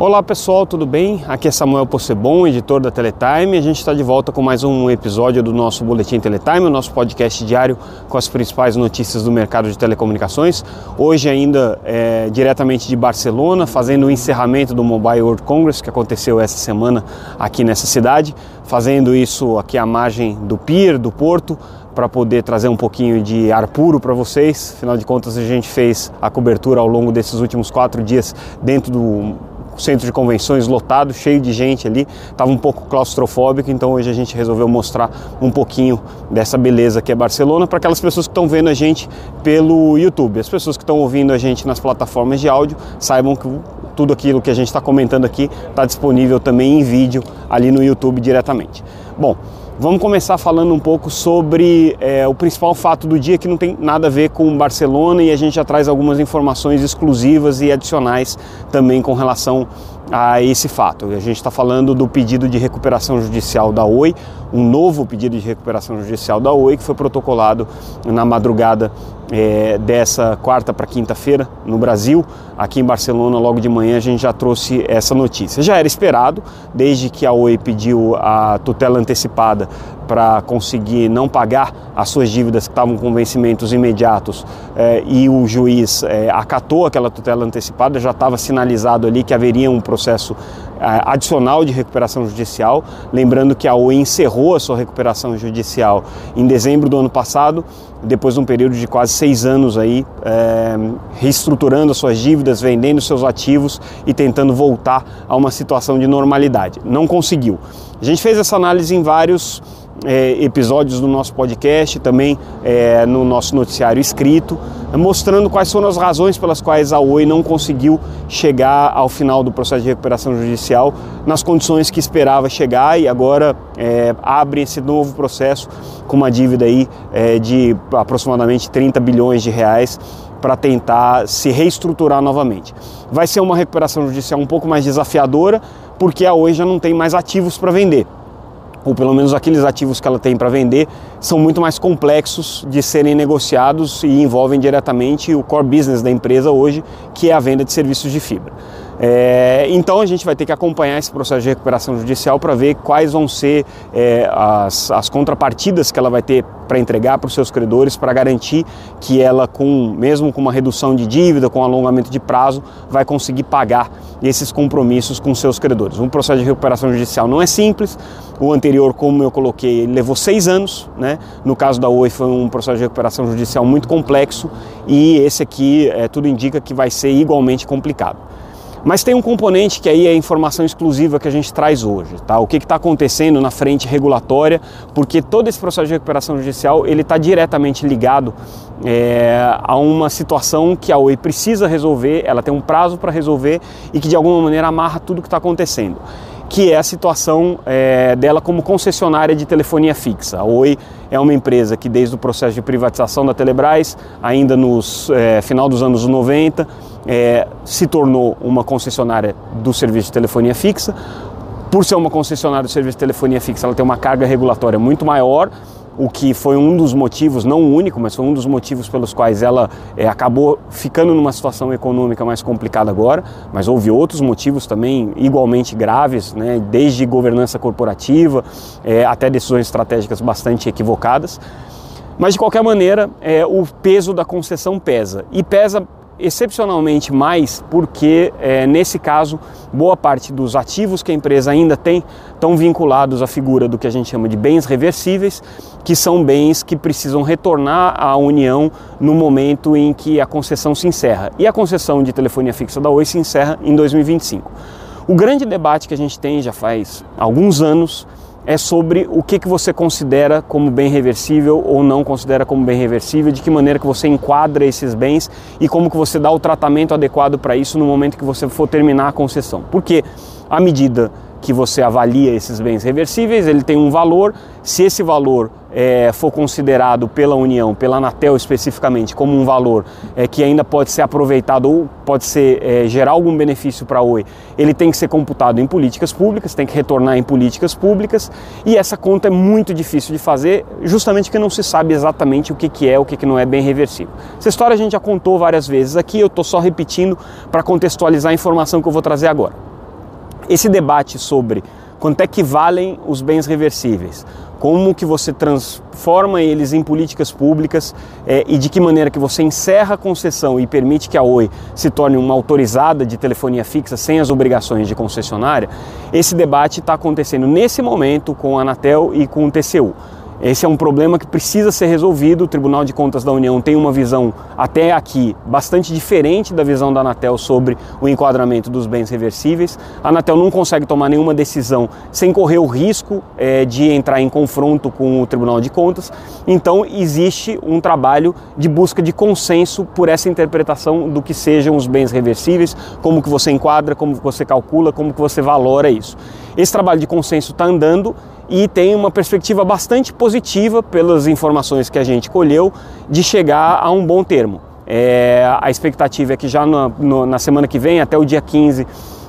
Olá pessoal, tudo bem? Aqui é Samuel Possebon, editor da Teletime. A gente está de volta com mais um episódio do nosso Boletim Teletime, o nosso podcast diário com as principais notícias do mercado de telecomunicações. Hoje ainda é, diretamente de Barcelona, fazendo o encerramento do Mobile World Congress que aconteceu essa semana aqui nessa cidade, fazendo isso aqui à margem do pier, do porto, para poder trazer um pouquinho de ar puro para vocês. Afinal de contas, a gente fez a cobertura ao longo desses últimos quatro dias dentro do centro de convenções lotado, cheio de gente ali, estava um pouco claustrofóbico, então hoje a gente resolveu mostrar um pouquinho dessa beleza que é Barcelona para aquelas pessoas que estão vendo a gente pelo YouTube. As pessoas que estão ouvindo a gente nas plataformas de áudio saibam que tudo aquilo que a gente está comentando aqui está disponível também em vídeo ali no YouTube diretamente. Bom, Vamos começar falando um pouco sobre é, o principal fato do dia que não tem nada a ver com Barcelona e a gente já traz algumas informações exclusivas e adicionais também com relação a esse fato. A gente está falando do pedido de recuperação judicial da Oi, um novo pedido de recuperação judicial da Oi que foi protocolado na madrugada é, dessa quarta para quinta-feira no Brasil. Aqui em Barcelona, logo de manhã, a gente já trouxe essa notícia. Já era esperado, desde que a Oi pediu a tutela antecipada para conseguir não pagar as suas dívidas que estavam com vencimentos imediatos é, e o juiz é, acatou aquela tutela antecipada, já estava sinalizado ali que haveria um processo é, adicional de recuperação judicial. Lembrando que a Oi encerrou a sua recuperação judicial em dezembro do ano passado depois de um período de quase seis anos aí, reestruturando as suas dívidas, vendendo seus ativos e tentando voltar a uma situação de normalidade. Não conseguiu. A gente fez essa análise em vários é, episódios do nosso podcast, também é, no nosso noticiário escrito, mostrando quais foram as razões pelas quais a Oi não conseguiu chegar ao final do processo de recuperação judicial nas condições que esperava chegar e agora é, abre esse novo processo com uma dívida aí é, de aproximadamente 30 bilhões de reais para tentar se reestruturar novamente. Vai ser uma recuperação judicial um pouco mais desafiadora, porque a Oi já não tem mais ativos para vender ou pelo menos aqueles ativos que ela tem para vender, são muito mais complexos de serem negociados e envolvem diretamente o core business da empresa hoje, que é a venda de serviços de fibra. É, então a gente vai ter que acompanhar esse processo de recuperação judicial para ver quais vão ser é, as, as contrapartidas que ela vai ter para entregar para os seus credores para garantir que ela, com mesmo com uma redução de dívida, com um alongamento de prazo, vai conseguir pagar esses compromissos com seus credores. Um processo de recuperação judicial não é simples. O anterior, como eu coloquei, levou seis anos. Né? No caso da Oi foi um processo de recuperação judicial muito complexo e esse aqui é, tudo indica que vai ser igualmente complicado. Mas tem um componente que aí é informação exclusiva que a gente traz hoje, tá? O que está acontecendo na frente regulatória, porque todo esse processo de recuperação judicial ele está diretamente ligado é, a uma situação que a Oi precisa resolver, ela tem um prazo para resolver e que de alguma maneira amarra tudo que está acontecendo que é a situação é, dela como concessionária de telefonia fixa. A Oi é uma empresa que desde o processo de privatização da Telebrás, ainda no é, final dos anos 90, é, se tornou uma concessionária do serviço de telefonia fixa. Por ser uma concessionária do serviço de telefonia fixa, ela tem uma carga regulatória muito maior, o que foi um dos motivos, não o único, mas foi um dos motivos pelos quais ela é, acabou ficando numa situação econômica mais complicada agora, mas houve outros motivos também igualmente graves, né, desde governança corporativa é, até decisões estratégicas bastante equivocadas. Mas de qualquer maneira, é, o peso da concessão pesa. E pesa excepcionalmente mais porque, é, nesse caso, boa parte dos ativos que a empresa ainda tem estão vinculados à figura do que a gente chama de bens reversíveis, que são bens que precisam retornar à União no momento em que a concessão se encerra. E a concessão de telefonia fixa da Oi se encerra em 2025. O grande debate que a gente tem já faz alguns anos é sobre o que, que você considera como bem reversível ou não considera como bem reversível, de que maneira que você enquadra esses bens e como que você dá o tratamento adequado para isso no momento que você for terminar a concessão. Porque à medida que você avalia esses bens reversíveis, ele tem um valor. Se esse valor é, for considerado pela União, pela Anatel especificamente, como um valor é, que ainda pode ser aproveitado ou pode ser é, gerar algum benefício para a Oi, ele tem que ser computado em políticas públicas, tem que retornar em políticas públicas e essa conta é muito difícil de fazer, justamente porque não se sabe exatamente o que, que é, o que, que não é bem reversível. Essa história a gente já contou várias vezes aqui, eu estou só repetindo para contextualizar a informação que eu vou trazer agora. esse debate sobre quanto é que valem os bens reversíveis, como que você transforma eles em políticas públicas é, e de que maneira que você encerra a concessão e permite que a Oi se torne uma autorizada de telefonia fixa sem as obrigações de concessionária, esse debate está acontecendo nesse momento com a Anatel e com o TCU. Esse é um problema que precisa ser resolvido. O Tribunal de Contas da União tem uma visão, até aqui, bastante diferente da visão da Anatel sobre o enquadramento dos bens reversíveis. A Anatel não consegue tomar nenhuma decisão sem correr o risco é, de entrar em confronto com o Tribunal de Contas. Então, existe um trabalho de busca de consenso por essa interpretação do que sejam os bens reversíveis, como que você enquadra, como que você calcula, como que você valora isso. Esse trabalho de consenso está andando e tem uma perspectiva bastante positiva, pelas informações que a gente colheu, de chegar a um bom termo. É, a expectativa é que já no, na semana que vem, até o dia 15,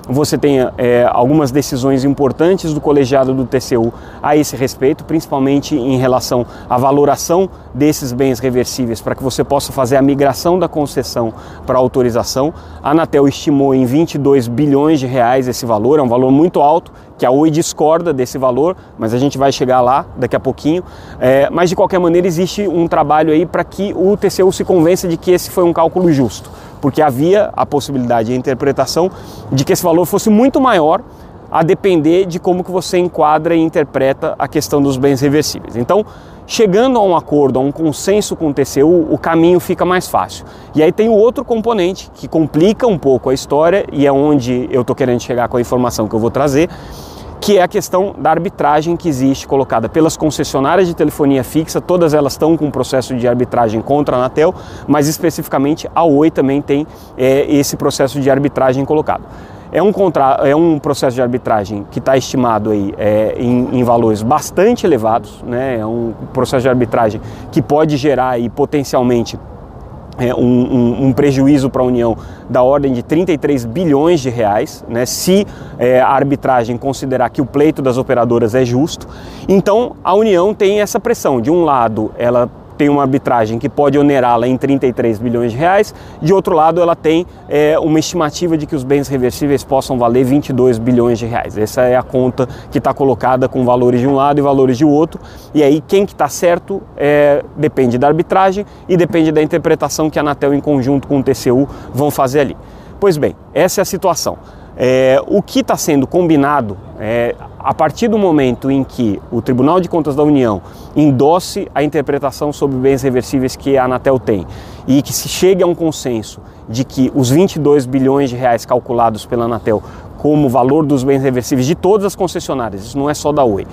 você tenha é, algumas decisões importantes do colegiado do TCU a esse respeito, principalmente em relação à valoração desses bens reversíveis, para que você possa fazer a migração da concessão para autorização. A Anatel estimou em 22 bilhões de reais esse valor, é um valor muito alto, que a Oi discorda desse valor, mas a gente vai chegar lá daqui a pouquinho. É, mas de qualquer maneira existe um trabalho aí para que o TCU se convença de que esse foi um cálculo justo porque havia a possibilidade, a interpretação de que esse valor fosse muito maior a depender de como que você enquadra e interpreta a questão dos bens reversíveis. Então, chegando a um acordo, a um consenso com o TCU, o caminho fica mais fácil. E aí tem o outro componente que complica um pouco a história e é onde eu estou querendo chegar com a informação que eu vou trazer, que é a questão da arbitragem que existe colocada pelas concessionárias de telefonia fixa, todas elas estão com um processo de arbitragem contra a Anatel, mas especificamente a Oi também tem é, esse processo de arbitragem colocado. É um, contra... é um processo de arbitragem que está estimado aí, é, em, em, valores bastante elevados, né? é um processo de arbitragem que pode gerar aí, potencialmente é, um, um, um, prejuízo para a União da ordem de 33 bilhões de reais, né, se é, a arbitragem considerar que o pleito das operadoras é justo. Então a União tem essa pressão. De um lado, ela tem uma arbitragem que pode onerá-la em 33 bilhões de reais, de outro lado ela tem é, uma estimativa de que os bens reversíveis possam valer 22 bilhões de reais. Essa é a conta que está colocada com valores de um lado e valores de outro, e aí quem que está certo é, depende da arbitragem e depende da interpretação que a Anatel em conjunto com o TCU vão fazer ali. Pois bem, essa é a situação. É, o que está sendo combinado é, a partir do momento em que o Tribunal de Contas da União endosse a interpretação sobre bens reversíveis que a Anatel tem e que se chegue a um consenso de que os 22 bilhões de reais calculados pela Anatel como valor dos bens reversíveis de todas as concessionárias, isso não é só da Oi,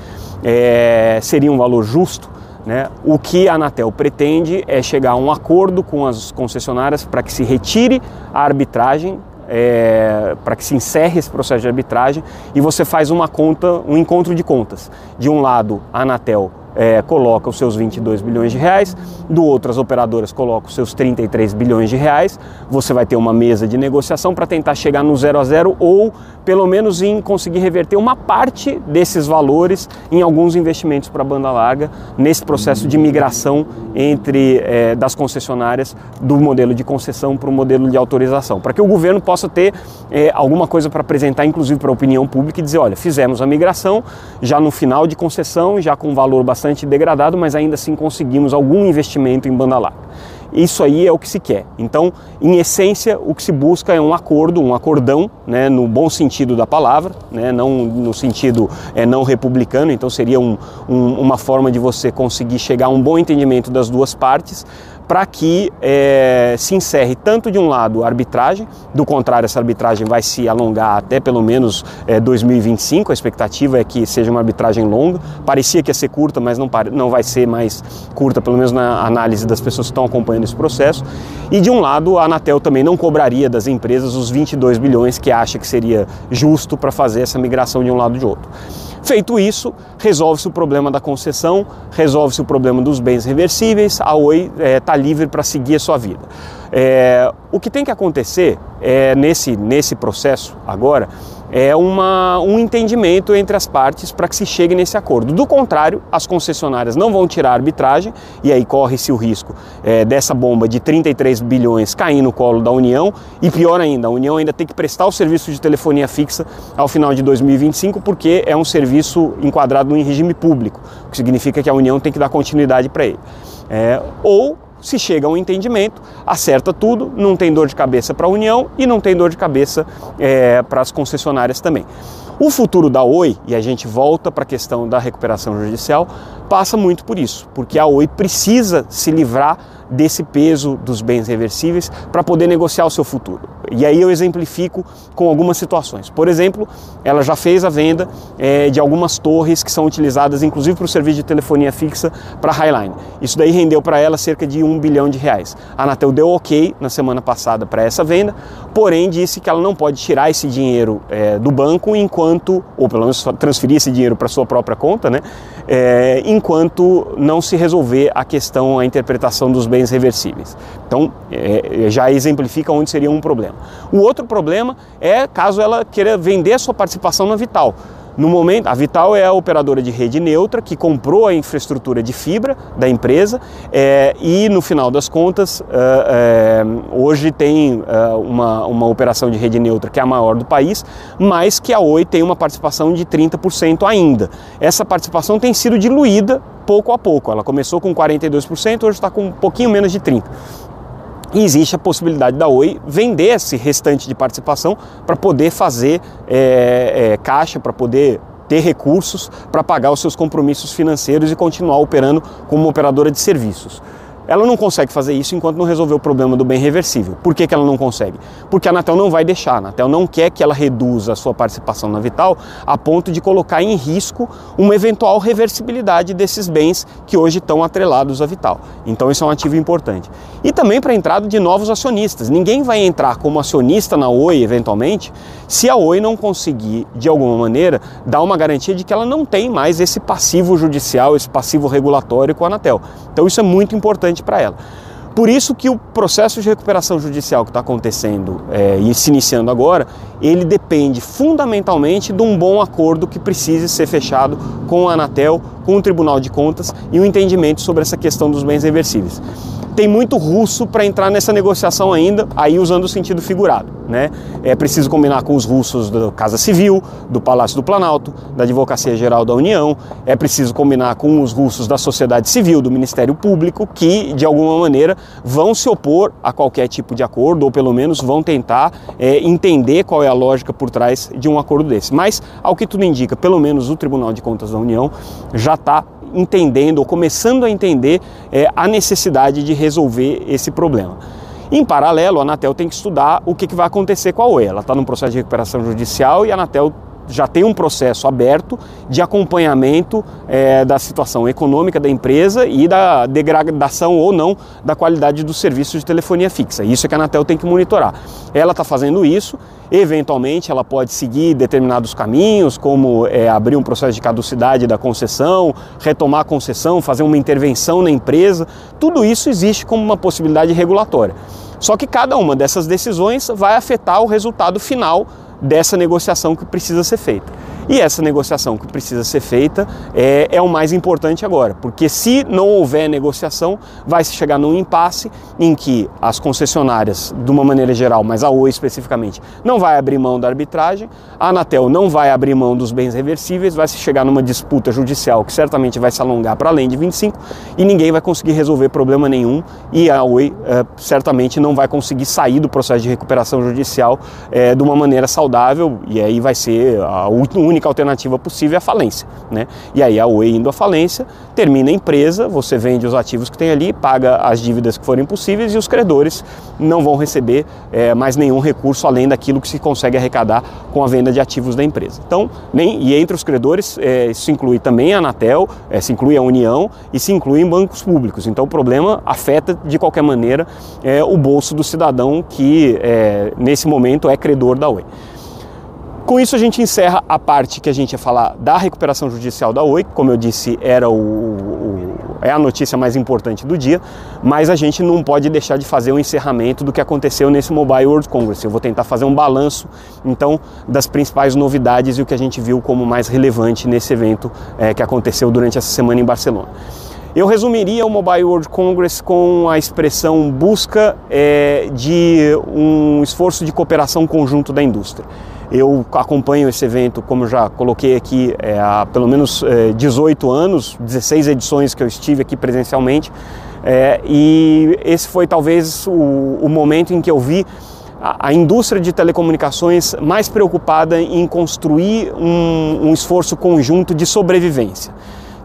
é, seria um valor justo, né? O que a Anatel pretende é chegar a um acordo com as concessionárias para que se retire a arbitragem é, para que se encerre esse processo de arbitragem e você faz uma conta, um encontro de contas. De um lado, a Anatel é, coloca os seus 22 bilhões de reais, do outro as operadoras colocam os seus 33 bilhões de reais. Você vai ter uma mesa de negociação para tentar chegar no zero a zero ou pelo menos em conseguir reverter uma parte desses valores em alguns investimentos para banda larga nesse processo de migração entre é, das concessionárias do modelo de concessão para o modelo de autorização, para que o governo possa ter é, alguma coisa para apresentar, inclusive para a opinião pública e dizer, olha, fizemos a migração já no final de concessão, já com um valor bastante bastante degradado, mas ainda assim conseguimos algum investimento em banda larga. Isso aí é o que se quer. Então, em essência, o que se busca é um acordo, um acordão, né, no bom sentido da palavra, né, não no sentido é, não republicano. Então, seria um, um, uma forma de você conseguir chegar a um bom entendimento das duas partes, para que é, se encerre tanto de um lado a arbitragem, do contrário, essa arbitragem vai se alongar até pelo menos é, 2025. A expectativa é que seja uma arbitragem longa. Parecia que ia ser curta, mas não, não vai ser mais curta, pelo menos na análise das pessoas que estão acompanhando esse processo. E de um lado, a Anatel também não cobraria das empresas os 22 bilhões que acha que seria justo para fazer essa migração de um lado de outro. Feito isso, resolve-se o problema da concessão, resolve-se o problema dos bens reversíveis, a Oi está é, tá livre para seguir a sua vida. É, o que tem que acontecer é, nesse, nesse processo agora é uma, um entendimento entre as partes para que se chegue nesse acordo. Do contrário, as concessionárias não vão tirar a arbitragem e aí corre-se o risco é, dessa bomba de 33 bilhões cair no colo da União e pior ainda, a União ainda tem que prestar o serviço de telefonia fixa ao final de 2025 porque é um serviço enquadrado em regime público, o que significa que a União tem que dar continuidade para ele. É, ou se chega a um entendimento, acerta tudo, não tem dor de cabeça para a União e não tem dor de cabeça é, para as concessionárias também. O futuro da Oi, e a gente volta para a questão da recuperação judicial, passa muito por isso, porque a Oi precisa se livrar desse peso dos bens reversíveis para poder negociar o seu futuro. E aí eu exemplifico com algumas situações. Por exemplo, ela já fez a venda é, de algumas torres que são utilizadas inclusive para o serviço de telefonia fixa para a Highline. Isso daí rendeu para ela cerca de um bilhão de reais. A Anatel deu ok na semana passada para essa venda, porém disse que ela não pode tirar esse dinheiro é, do banco enquanto, ou pelo menos transferir esse dinheiro para sua própria conta, né? É, enquanto não se resolver a questão, a interpretação dos bens reversíveis. Então, é, já exemplifica onde seria um problema. O outro problema é caso ela queira vender sua participação na Vital. No momento, a Vital é a operadora de rede neutra que comprou a infraestrutura de fibra da empresa é, e, no final das contas, é, hoje tem uma, uma operação de rede neutra que é a maior do país, mas que a Oi tem uma participação de 30% ainda. Essa participação tem sido diluída pouco a pouco. Ela começou com 42%, hoje está com um pouquinho menos de 30%. E existe a possibilidade da Oi vender esse restante de participação para poder fazer é, é, caixa, para poder ter recursos para pagar os seus compromissos financeiros e continuar operando como operadora de serviços. Ela não consegue fazer isso enquanto não resolver o problema do bem reversível. Por que, que ela não consegue? Porque a Anatel não vai deixar. A Anatel não quer que ela reduza a sua participação na Vital a ponto de colocar em risco uma eventual reversibilidade desses bens que hoje estão atrelados à Vital. Então isso é um ativo importante. E também para a entrada de novos acionistas. Ninguém vai entrar como acionista na Oi, eventualmente, se a Oi não conseguir, de alguma maneira, dar uma garantia de que ela não tem mais esse passivo judicial, esse passivo regulatório com a Anatel. Então isso é muito importante para ela. Por isso que o processo de recuperação judicial que está acontecendo é, e se iniciando agora, ele depende fundamentalmente de um bom acordo que precise ser fechado com a Anatel, com o Tribunal de Contas e um entendimento sobre essa questão dos bens reversíveis tem muito russo para entrar nessa negociação ainda, aí usando o sentido figurado. Né? É preciso combinar com os russos da Casa Civil, do Palácio do Planalto, da Advocacia Geral da União, é preciso combinar com os russos da sociedade civil, do Ministério Público, que de alguma maneira vão se opor a qualquer tipo de acordo, ou pelo menos vão tentar é, entender qual é a lógica por trás de um acordo desse. Mas, ao que tudo indica, pelo menos o Tribunal de Contas da União já está entendendo ou começando a entender é, a necessidade de resolver esse problema. Em paralelo, a Anatel tem que estudar o que, vai acontecer com a Oi. Ela está num processo de recuperação judicial e a Anatel já tem um processo aberto de acompanhamento é, da situação econômica da empresa e da degradação ou não da qualidade do serviço de telefonia fixa. Isso é que a Anatel tem que monitorar. Ela está fazendo isso, eventualmente ela pode seguir determinados caminhos, como é, abrir um processo de caducidade da concessão, retomar a concessão, fazer uma intervenção na empresa. Tudo isso existe como uma possibilidade regulatória. Só que cada uma dessas decisões vai afetar o resultado final dessa negociação que precisa ser feita. E essa negociação que precisa ser feita é, é o mais importante agora, porque se não houver negociação, vai se chegar num impasse em que as concessionárias, de uma maneira geral, mas a Oi especificamente, não vai abrir mão da arbitragem, a Anatel não vai abrir mão dos bens reversíveis, vai se chegar numa disputa judicial que certamente vai se alongar para além de 25 e ninguém vai conseguir resolver problema nenhum e a Oi é, certamente não vai conseguir sair do processo de recuperação judicial é, de uma maneira saudável e aí vai ser a única alternativa possível é a falência. Né? E aí a Oi indo à falência, termina a empresa, você vende os ativos que tem ali, paga as dívidas que forem possíveis e os credores não vão receber é, mais nenhum recurso além daquilo que se consegue arrecadar com a venda de ativos da empresa. Então, nem, e entre os credores, é, se inclui também a Anatel, é, se inclui a União e se inclui em bancos públicos. Então o problema afeta de qualquer maneira é, o bolso do cidadão que é, nesse momento é credor da Oi. Com isso a gente encerra a parte que a gente ia falar da recuperação judicial da Oi, como eu disse, era o, o, é a notícia mais importante do dia, mas a gente não pode deixar de fazer o encerramento do que aconteceu nesse Mobile World Congress. Eu vou tentar fazer um balanço, então, das principais novidades e o que a gente viu como mais relevante nesse evento é, que aconteceu durante essa semana em Barcelona. Eu resumiria o Mobile World Congress com a expressão busca é, de um esforço de cooperação conjunto da indústria. Eu acompanho esse evento, como já coloquei aqui, é, há pelo menos é, 18 anos, 16 edições que eu estive aqui presencialmente, é, e esse foi talvez o, o momento em que eu vi a, a, indústria de telecomunicações mais preocupada em construir um, um esforço conjunto de sobrevivência.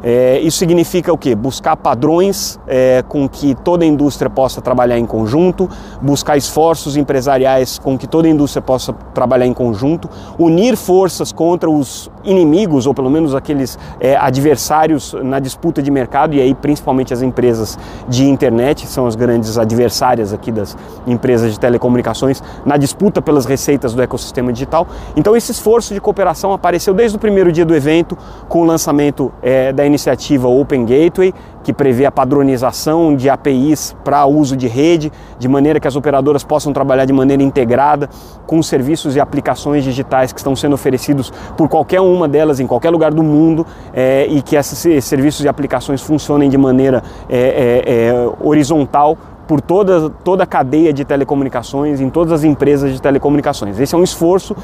É, isso significa o quê? Buscar padrões é, com que toda a indústria possa trabalhar em conjunto, buscar esforços empresariais com que toda a indústria possa trabalhar em conjunto, unir forças contra os inimigos, ou pelo menos aqueles é, adversários na disputa de mercado, e aí principalmente as empresas de internet, são as grandes adversárias aqui das empresas de telecomunicações, na disputa pelas receitas do ecossistema digital. Então esse esforço de cooperação apareceu desde o primeiro dia do evento, com o lançamento é, da iniciativa Open Gateway, que prevê a padronização de APIs para uso de rede, de maneira que as operadoras possam trabalhar de maneira integrada com serviços e aplicações digitais que estão sendo oferecidos por qualquer uma delas em qualquer lugar do mundo é, e que esses serviços e aplicações funcionem de maneira é, é, horizontal por toda, toda a cadeia de telecomunicações, em todas as empresas de telecomunicações. Esse é um esforço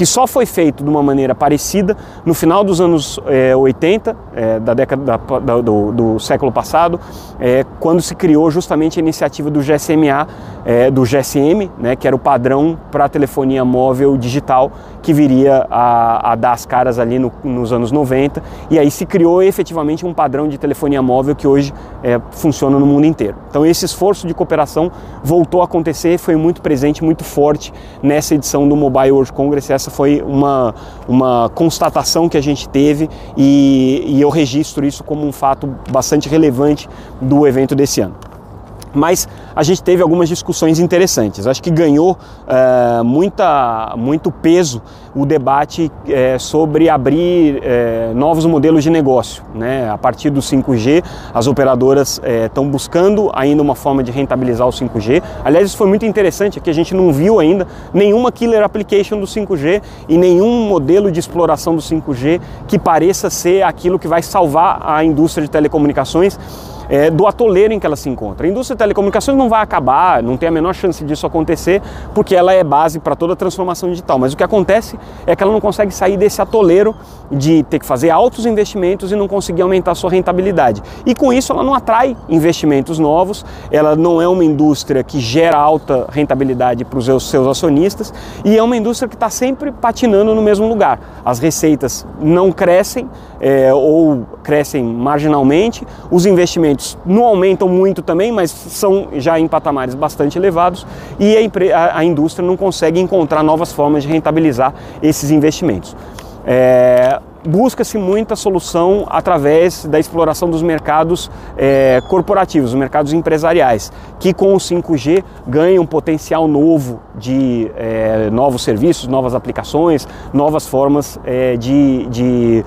que só foi feito de uma maneira parecida no final dos anos é, 80, é, da década da, da, do, do, século passado, é, quando se criou justamente a iniciativa do GSMA, é, do GSM, né, que era o padrão para telefonia móvel digital, que viria a, a dar as caras ali no, nos anos 90, e aí se criou efetivamente um padrão de telefonia móvel que hoje é, funciona no mundo inteiro. Então esse esforço de cooperação voltou a acontecer, foi muito presente, muito forte nessa edição do Mobile World Congress. Essa foi uma, uma constatação que a gente teve e, e eu registro isso como um fato bastante relevante do evento desse ano mas a gente teve algumas discussões interessantes. Acho que ganhou é, muita, muito peso o debate é, sobre abrir é, novos modelos de negócio. Né? A partir do 5G, as operadoras estão buscando ainda uma forma de rentabilizar o 5G. Aliás, isso foi muito interessante, é que a gente não viu ainda nenhuma killer application do 5G e nenhum modelo de exploração do 5G que pareça ser aquilo que vai salvar a indústria de telecomunicações é, do atoleiro em que ela se encontra. A indústria de telecomunicações não vai acabar, não tem a menor chance disso acontecer, porque ela é base para toda a transformação digital. Mas o que acontece é que ela não consegue sair desse atoleiro de ter que fazer altos investimentos e não conseguir aumentar a sua rentabilidade. E com isso ela não atrai investimentos novos, ela não é uma indústria que gera alta rentabilidade para os seus acionistas e é uma indústria que está sempre patinando no mesmo lugar. As receitas não crescem é, ou crescem marginalmente, os investimentos não aumentam muito também, mas são já em patamares bastante elevados e a, a indústria não consegue encontrar novas formas de rentabilizar esses investimentos. É, busca-se muita solução através da exploração dos mercados é, corporativos, os mercados empresariais, que com o 5G ganham um potencial novo de é, novos serviços, novas aplicações, novas formas é, de, de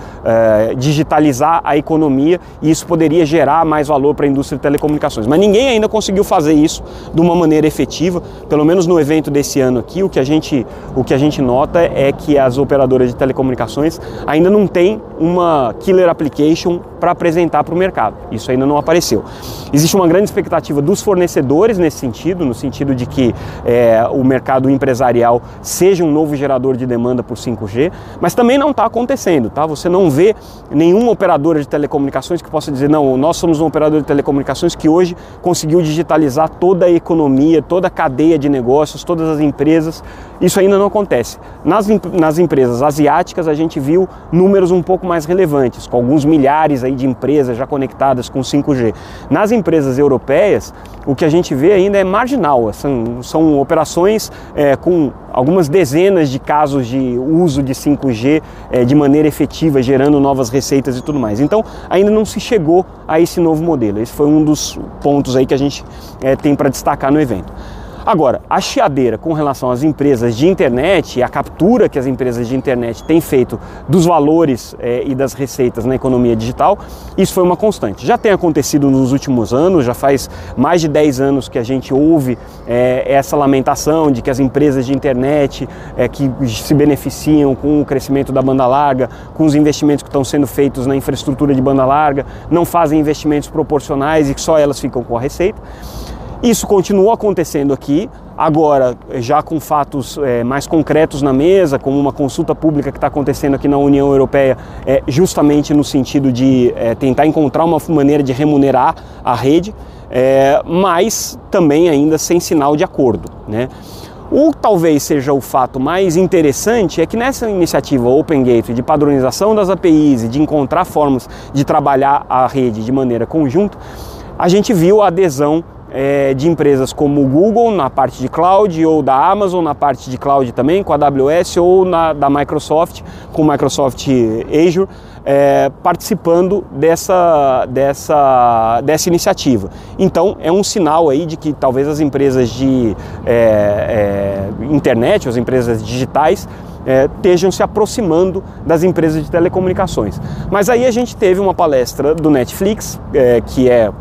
digitalizar a economia e isso poderia gerar mais valor para a indústria de telecomunicações. Mas ninguém ainda conseguiu fazer isso de uma maneira efetiva, pelo menos no evento desse ano aqui, o que a gente, o que a gente nota é que as operadoras de telecomunicações ainda não tem uma killer application para apresentar para o mercado. Isso ainda não apareceu. Existe uma grande expectativa dos fornecedores nesse sentido, no sentido de que é, o mercado empresarial seja um novo gerador de demanda por 5G, mas também não está acontecendo, tá? Você não vê nenhuma operadora de telecomunicações que possa dizer, não, nós somos um operador de telecomunicações que hoje conseguiu digitalizar toda a economia, toda a cadeia de negócios, todas as empresas. Isso ainda não acontece. Nas, nas empresas asiáticas, a gente viu números um pouco mais relevantes, com alguns milhares aí de empresas já conectadas com 5G. Nas empresas europeias, o que a gente vê ainda é marginal, são, são operações é, com algumas dezenas de casos de uso de 5G é, de maneira efetiva, gerando novas receitas e tudo mais. Então, ainda não se chegou a esse novo modelo. Esse foi um dos pontos aí que a gente é, tem para destacar no evento. Agora, a chiadeira com relação às empresas de internet e a captura que as empresas de internet têm feito dos valores é, e das receitas na economia digital, isso foi uma constante. Já tem acontecido nos últimos anos, já faz mais de 10 anos que a gente ouve é, essa lamentação de que as empresas de internet é, que se beneficiam com o crescimento da banda larga, com os investimentos que estão sendo feitos na infraestrutura de banda larga, não fazem investimentos proporcionais e que só elas ficam com a receita. Isso continua acontecendo aqui, agora já com fatos é, mais concretos na mesa, como uma consulta pública que está acontecendo aqui na União Europeia, é, justamente no sentido de é, tentar encontrar uma maneira de remunerar a rede, mas também ainda sem sinal de acordo. Né? O talvez seja o fato mais interessante é que nessa iniciativa Open Gateway de padronização das APIs e de encontrar formas de trabalhar a rede de maneira conjunta, a gente viu a adesão é, de empresas como o Google na parte de cloud ou da Amazon na parte de cloud também, com a AWS ou na, da Microsoft, com Microsoft Azure, é, participando dessa, dessa, dessa iniciativa. Então é um sinal aí de que talvez as empresas de é, é internet, as empresas digitais, é, estejam se aproximando das empresas de telecomunicações. Mas aí a gente teve uma palestra do Netflix, é, que é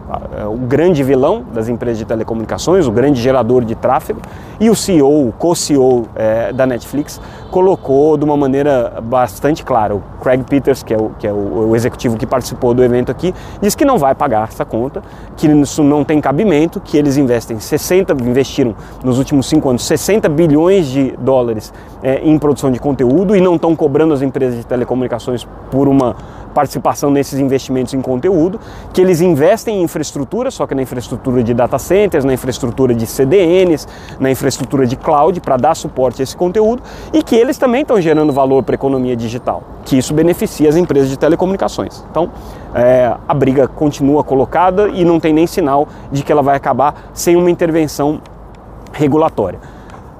o grande vilão das empresas de telecomunicações, o grande gerador de tráfego, e o CEO, o co-CEO é, da Netflix, colocou de uma maneira bastante clara. O Craig Peters, que é, o, que é o, o executivo que participou do evento aqui, disse que não vai pagar essa conta, que isso não tem cabimento, que eles investem 60, investiram nos últimos cinco anos 60 bilhões de dólares é, em produção de conteúdo e não estão cobrando as empresas de telecomunicações por uma participação nesses investimentos em conteúdo, que eles investem em infraestrutura, só que na infraestrutura de data centers, na infraestrutura de CDNs, na infraestrutura de cloud para dar suporte a esse conteúdo e que eles também estão gerando valor para a economia digital, que isso beneficia as empresas de telecomunicações. Então, é, a briga continua colocada e não tem nem sinal de que ela vai acabar sem uma intervenção regulatória.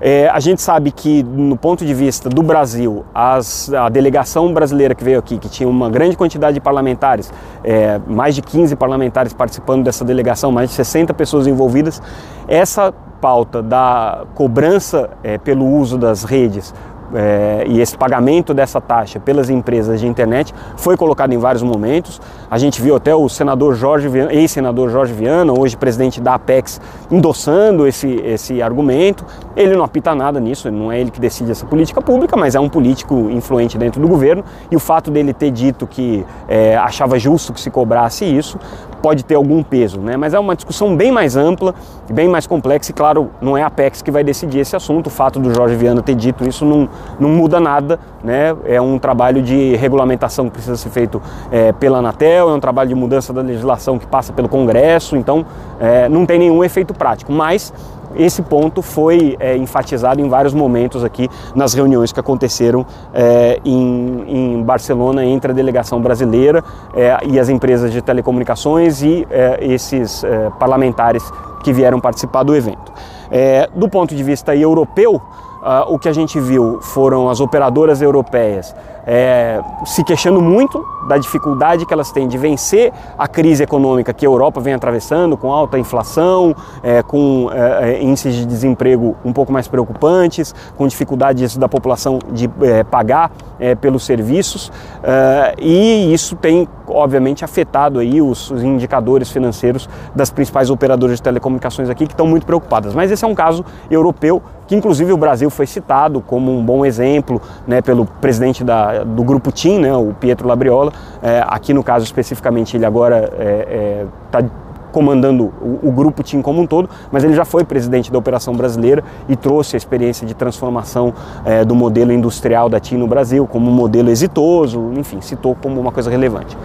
É, a gente sabe que, no ponto de vista do Brasil, as, a delegação brasileira que veio aqui, que tinha uma grande quantidade de parlamentares, é, mais de 15 parlamentares participando dessa delegação, mais de 60 pessoas envolvidas, essa pauta da cobrança é, pelo uso das redes é, e esse pagamento dessa taxa pelas empresas de internet foi colocado em vários momentos. A gente viu até o senador Jorge ex-senador Jorge Viana, hoje presidente da Apex, endossando esse, esse argumento. Ele não apita nada nisso, não é ele que decide essa política pública, mas é um político influente dentro do governo. E o fato dele ter dito que é, achava justo que se cobrasse isso pode ter algum peso, né? mas é uma discussão bem mais ampla, bem mais complexa e, claro, não é a Apex que vai decidir esse assunto. O fato do Jorge Viana ter dito isso não, não muda nada, né? é um trabalho de regulamentação que precisa ser feito é, pela Anatel, é um trabalho de mudança da legislação que passa pelo Congresso, então é, não tem nenhum efeito prático, mas esse ponto foi é, enfatizado em vários momentos aqui nas reuniões que aconteceram é, em, em, Barcelona entre a delegação brasileira é, e as empresas de telecomunicações e é, esses é, parlamentares que vieram participar do evento. É, do ponto de vista europeu, o que a gente viu foram as operadoras europeias é, se queixando muito da dificuldade que elas têm de vencer a crise econômica que a Europa vem atravessando, com alta inflação, é, com é, é índices de desemprego um pouco mais preocupantes, com dificuldades da população de é, pagar é, pelos serviços, e isso tem obviamente afetado aí os, os, indicadores financeiros das principais operadoras de telecomunicações aqui que estão muito preocupadas. Mas esse é um caso europeu que inclusive o Brasil foi citado como um bom exemplo né, pelo presidente da, do grupo TIM, né, o Pietro Labriola. É, aqui no caso especificamente ele agora está é, é tá comandando o, o, grupo TIM como um todo, mas ele já foi presidente da Operação Brasileira e trouxe a experiência de transformação é, do modelo industrial da TIM no Brasil como um modelo exitoso, enfim, citou como uma coisa relevante.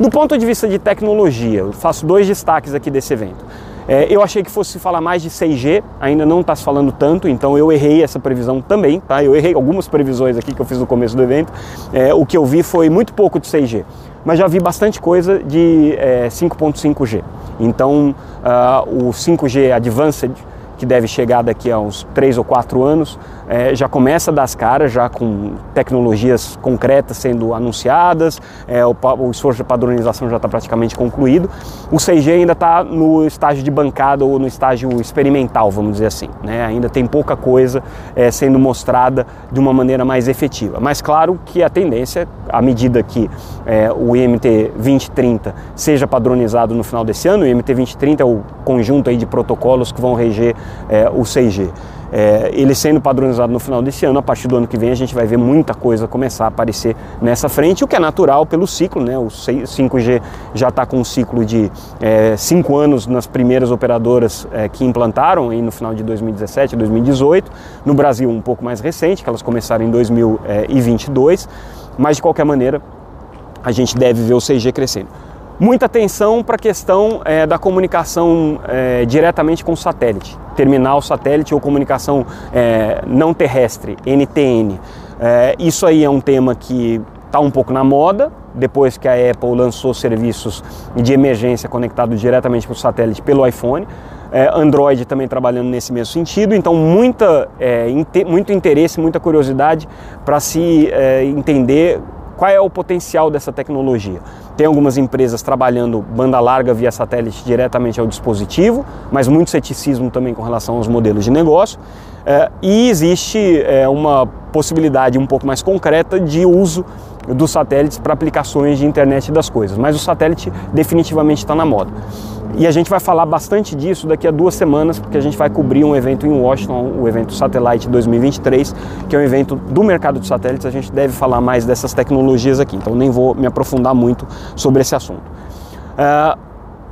Do ponto de vista de tecnologia, faço dois destaques aqui desse evento. É, eu achei que fosse falar mais de 6G, ainda não está se falando tanto, então eu errei essa previsão também, tá? Eu errei algumas previsões aqui que eu fiz no começo do evento. É, o que eu vi foi muito pouco de 6G, mas já vi bastante coisa de é, 5.5G. Então, uh, o 5G Advanced, que deve chegar daqui a uns 3 ou 4 anos, é, já começa a dar as caras, já com tecnologias concretas sendo anunciadas, é, o, o, esforço de padronização já está praticamente concluído. O 6G ainda está no estágio de bancada ou no estágio experimental, vamos dizer assim. Né? Ainda tem pouca coisa é, sendo mostrada de uma maneira mais efetiva. Mas claro que a tendência, à medida que é, o IMT 2030 seja padronizado no final desse ano, o IMT 2030 é o conjunto aí de protocolos que vão reger é, o 6G. É, ele sendo padronizado no final desse ano, a partir do ano que vem a gente vai ver muita coisa começar a aparecer nessa frente, o que é natural pelo ciclo, né? O 5G já está com um ciclo de 5 é, anos nas primeiras operadoras é, que implantaram aí no final de 2017, 2018. No Brasil um pouco mais recente, que elas começaram em 2022, mas de qualquer maneira a gente deve ver o 6G crescendo. Muita atenção para a questão é, da comunicação é, diretamente com o satélite, terminal satélite ou comunicação é, não terrestre, NTN. É, isso aí é um tema que está um pouco na moda, depois que a Apple lançou serviços de emergência conectados diretamente para o satélite pelo iPhone. É, Android também trabalhando nesse mesmo sentido, então muita, é, muito interesse, muita curiosidade para se entender qual é o potencial dessa tecnologia? Tem algumas empresas trabalhando banda larga via satélite diretamente ao dispositivo, mas muito ceticismo também com relação aos modelos de negócio. É, e existe é, uma possibilidade um pouco mais concreta de uso dos satélites para aplicações de internet das coisas, mas o satélite definitivamente está na moda. E a gente vai falar bastante disso daqui a duas semanas, porque a gente vai cobrir um evento em Washington, o evento Satellite 2023, que é um evento do mercado de satélites. A gente deve falar mais dessas tecnologias aqui, então nem vou me aprofundar muito sobre esse assunto. Uh,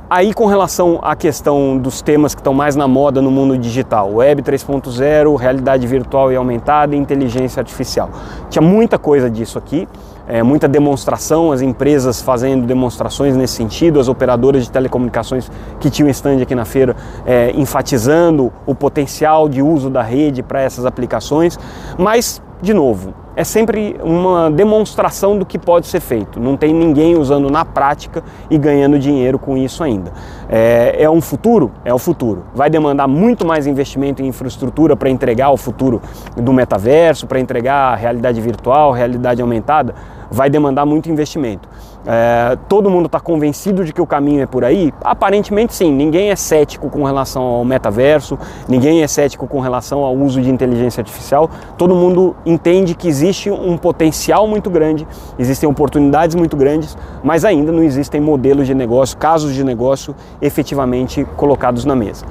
Aí, com relação à questão dos temas que estão mais na moda no mundo digital, Web 3.0, realidade virtual e aumentada inteligência artificial. Tinha muita coisa disso aqui é, muita demonstração, as empresas fazendo demonstrações nesse sentido, as operadoras de telecomunicações que tinham stand aqui na feira é, enfatizando o potencial de uso da rede para essas aplicações, mas, de novo, é sempre uma demonstração do que pode ser feito. Não tem ninguém usando na prática e ganhando dinheiro com isso ainda. É, é um futuro? É o futuro. Vai demandar muito mais investimento em infraestrutura para entregar o futuro do metaverso, para entregar a realidade virtual, realidade aumentada? vai demandar muito investimento. É, todo mundo está convencido de que o caminho é por aí? Aparentemente sim, ninguém é cético com relação ao metaverso, ninguém é cético com relação ao uso de inteligência artificial, todo mundo entende que existe um potencial muito grande, existem oportunidades muito grandes, mas ainda não existem modelos de negócio, casos de negócio efetivamente colocados na mesa.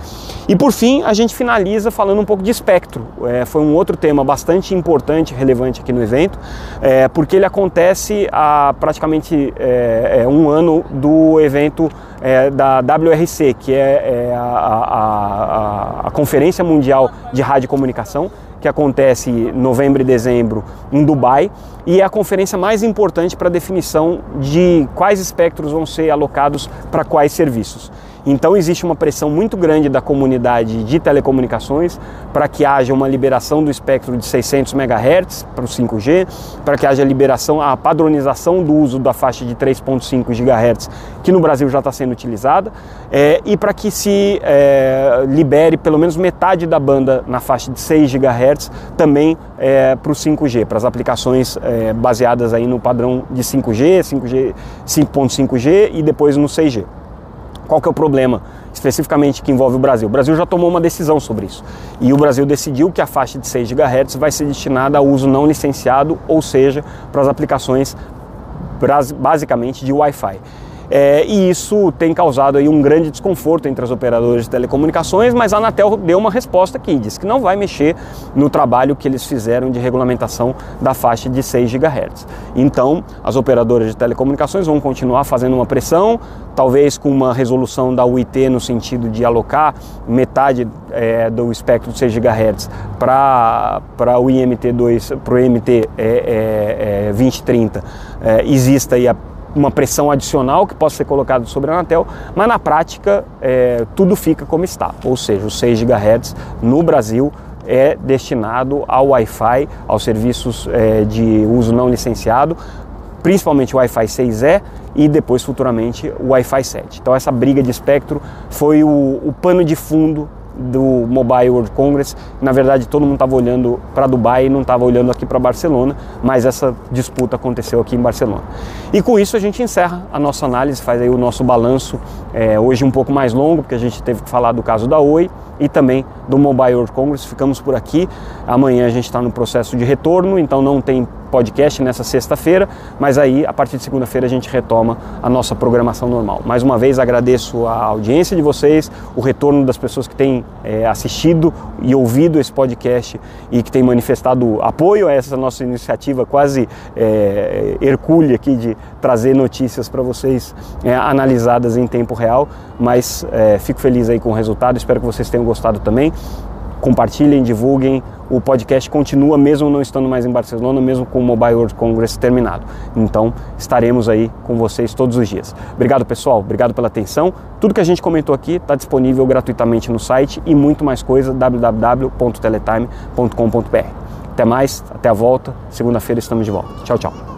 E por fim, a gente finaliza falando um pouco de espectro. É, foi um outro tema bastante importante, relevante aqui no evento, é, porque ele acontece há praticamente é, é, um ano do evento é, da WRC, que é, é a, a, a, Conferência Mundial de Rádio e Comunicação, que acontece em novembro e dezembro em Dubai, e é a conferência mais importante para a definição de quais espectros vão ser alocados para quais serviços. Então existe uma pressão muito grande da comunidade de telecomunicações para que haja uma liberação do espectro de 600 MHz para o 5G, para que haja liberação, a padronização do uso da faixa de 3.5 GHz, que no Brasil já está sendo utilizada, é, e para que se é, libere pelo menos metade da banda na faixa de 6 GHz também é, para o 5G, para as aplicações é, baseadas aí no padrão de 5G, 5G, 5.5G e depois no 6G. Qual que é o problema especificamente que envolve o Brasil? O Brasil já tomou uma decisão sobre isso. E o Brasil decidiu que a faixa de 6 GHz vai ser destinada a uso não licenciado, ou seja, para as aplicações basicamente de Wi-Fi. É, e isso tem causado aí um grande desconforto entre as operadoras de telecomunicações, mas a Anatel deu uma resposta aqui, diz que não vai mexer no trabalho que eles fizeram de regulamentação da faixa de 6 GHz. Então, as operadoras de telecomunicações vão continuar fazendo uma pressão, talvez com uma resolução da UIT no sentido de alocar metade é, do espectro de 6 GHz para o IMT2, para o IMT é, 2030, é, é, exista aí a uma pressão adicional que possa ser colocada sobre a Anatel, mas na prática é, tudo fica como está, ou seja, os 6 GHz no Brasil é destinado ao Wi-Fi, aos serviços é, de uso não licenciado, principalmente o Wi-Fi 6E e depois futuramente o Wi-Fi 7. Então essa briga de espectro foi o, o pano de fundo do Mobile World Congress. Na verdade, todo mundo estava olhando para Dubai e não estava olhando aqui para Barcelona, mas essa disputa aconteceu aqui em Barcelona. E com isso a gente encerra a nossa análise, faz aí o nosso balanço é, hoje um pouco mais longo, porque a gente teve que falar do caso da Oi e também do Mobile World Congress. Ficamos por aqui. Amanhã a gente está no processo de retorno, então não tem podcast nessa sexta-feira, mas aí a partir de segunda-feira a gente retoma a nossa programação normal. Mais uma vez agradeço a audiência de vocês, o retorno das pessoas que têm é, assistido e ouvido esse podcast e que têm manifestado apoio a essa nossa iniciativa quase é, hercúlea aqui de trazer notícias para vocês é, analisadas em tempo real, mas é, fico feliz aí com o resultado, espero que vocês tenham gostado também compartilhem, divulguem. O podcast continua mesmo não estando mais em Barcelona, mesmo com o Mobile World Congress terminado. Então estaremos aí com vocês todos os dias. Obrigado pessoal, obrigado pela atenção. Tudo que a gente comentou aqui está disponível gratuitamente no site e muito mais coisa www.teletime.com.br. Até mais, até a volta. Segunda-feira estamos de volta. Tchau, tchau.